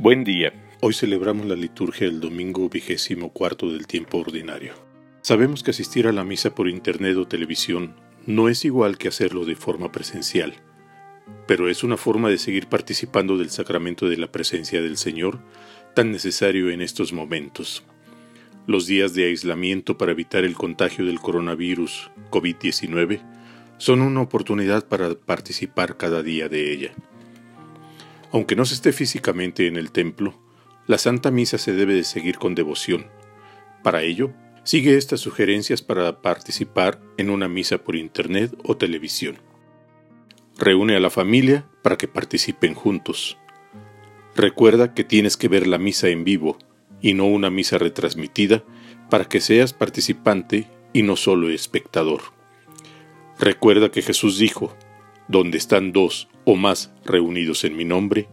Buen día. Hoy celebramos la liturgia del domingo vigésimo cuarto del tiempo ordinario. Sabemos que asistir a la misa por internet o televisión no es igual que hacerlo de forma presencial, pero es una forma de seguir participando del sacramento de la presencia del Señor, tan necesario en estos momentos. Los días de aislamiento para evitar el contagio del coronavirus COVID-19 son una oportunidad para participar cada día de ella. Aunque no se esté físicamente en el templo, la Santa Misa se debe de seguir con devoción. Para ello, sigue estas sugerencias para participar en una misa por internet o televisión. Reúne a la familia para que participen juntos. Recuerda que tienes que ver la misa en vivo y no una misa retransmitida para que seas participante y no solo espectador. Recuerda que Jesús dijo, donde están dos o más reunidos en mi nombre,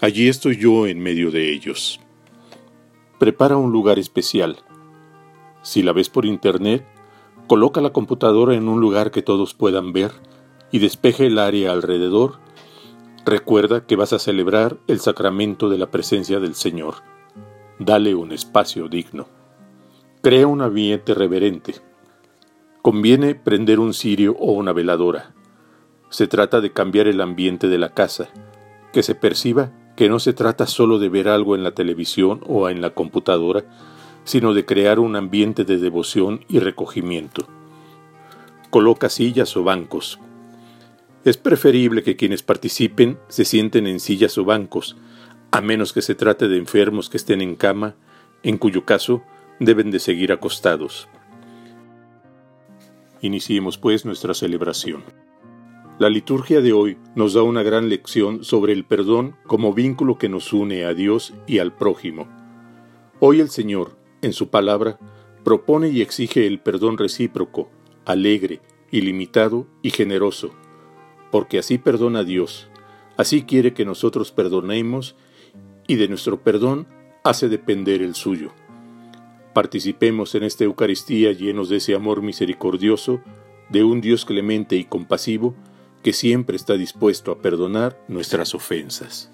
allí estoy yo en medio de ellos. Prepara un lugar especial. Si la ves por internet, coloca la computadora en un lugar que todos puedan ver y despeje el área alrededor. Recuerda que vas a celebrar el sacramento de la presencia del Señor. Dale un espacio digno. Crea un ambiente reverente. Conviene prender un cirio o una veladora. Se trata de cambiar el ambiente de la casa, que se perciba que no se trata solo de ver algo en la televisión o en la computadora, sino de crear un ambiente de devoción y recogimiento. Coloca sillas o bancos. Es preferible que quienes participen se sienten en sillas o bancos, a menos que se trate de enfermos que estén en cama, en cuyo caso deben de seguir acostados. Iniciemos pues nuestra celebración. La liturgia de hoy nos da una gran lección sobre el perdón como vínculo que nos une a Dios y al prójimo. Hoy el Señor, en su palabra, propone y exige el perdón recíproco, alegre, ilimitado y generoso, porque así perdona Dios, así quiere que nosotros perdonemos y de nuestro perdón hace depender el suyo. Participemos en esta Eucaristía llenos de ese amor misericordioso de un Dios clemente y compasivo, que siempre está dispuesto a perdonar nuestras ofensas.